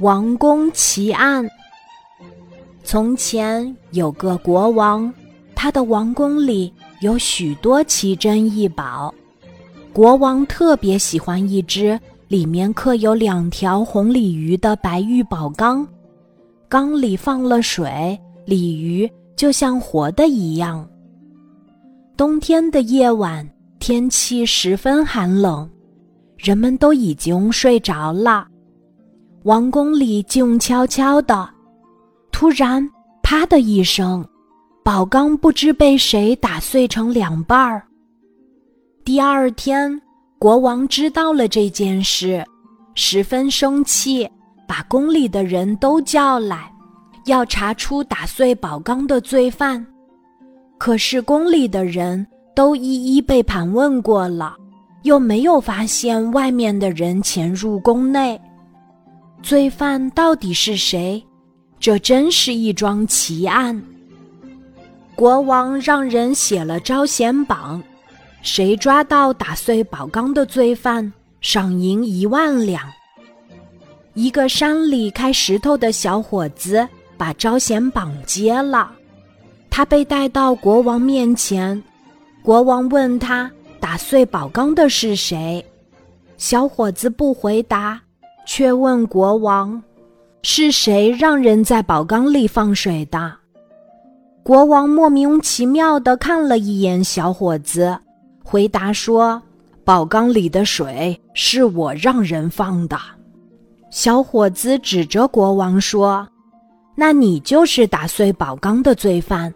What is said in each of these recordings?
王宫奇案。从前有个国王，他的王宫里有许多奇珍异宝。国王特别喜欢一只里面刻有两条红鲤鱼的白玉宝缸，缸里放了水，鲤鱼就像活的一样。冬天的夜晚，天气十分寒冷。人们都已经睡着了，王宫里静悄悄的。突然，啪的一声，宝缸不知被谁打碎成两半儿。第二天，国王知道了这件事，十分生气，把宫里的人都叫来，要查出打碎宝缸的罪犯。可是宫里的人都一一被盘问过了。又没有发现外面的人潜入宫内，罪犯到底是谁？这真是一桩奇案。国王让人写了招贤榜，谁抓到打碎宝缸的罪犯，赏银一万两。一个山里开石头的小伙子把招贤榜接了，他被带到国王面前，国王问他。打碎宝缸的是谁？小伙子不回答，却问国王：“是谁让人在宝缸里放水的？”国王莫名其妙地看了一眼小伙子，回答说：“宝缸里的水是我让人放的。”小伙子指着国王说：“那你就是打碎宝缸的罪犯。”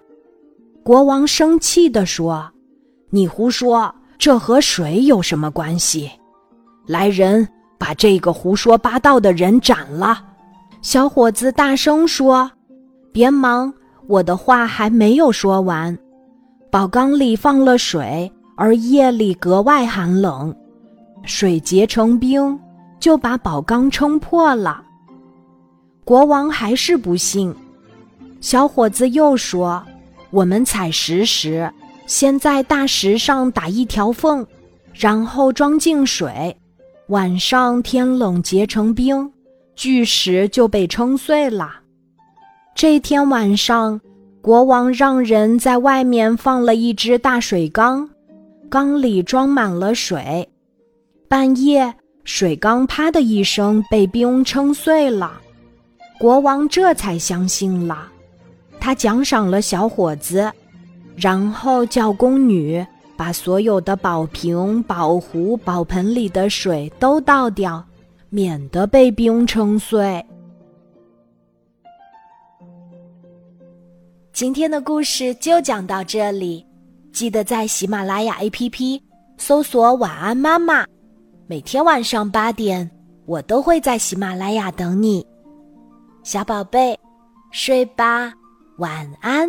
国王生气地说：“你胡说！”这和水有什么关系？来人，把这个胡说八道的人斩了！小伙子大声说：“别忙，我的话还没有说完。宝缸里放了水，而夜里格外寒冷，水结成冰，就把宝缸撑破了。”国王还是不信。小伙子又说：“我们采石时。”先在大石上打一条缝，然后装进水。晚上天冷结成冰，巨石就被撑碎了。这天晚上，国王让人在外面放了一只大水缸，缸里装满了水。半夜，水缸啪的一声被冰撑碎了，国王这才相信了。他奖赏了小伙子。然后叫宫女把所有的宝瓶、宝壶、宝盆里的水都倒掉，免得被冰撑碎。今天的故事就讲到这里，记得在喜马拉雅 APP 搜索“晚安妈妈”，每天晚上八点，我都会在喜马拉雅等你，小宝贝，睡吧，晚安。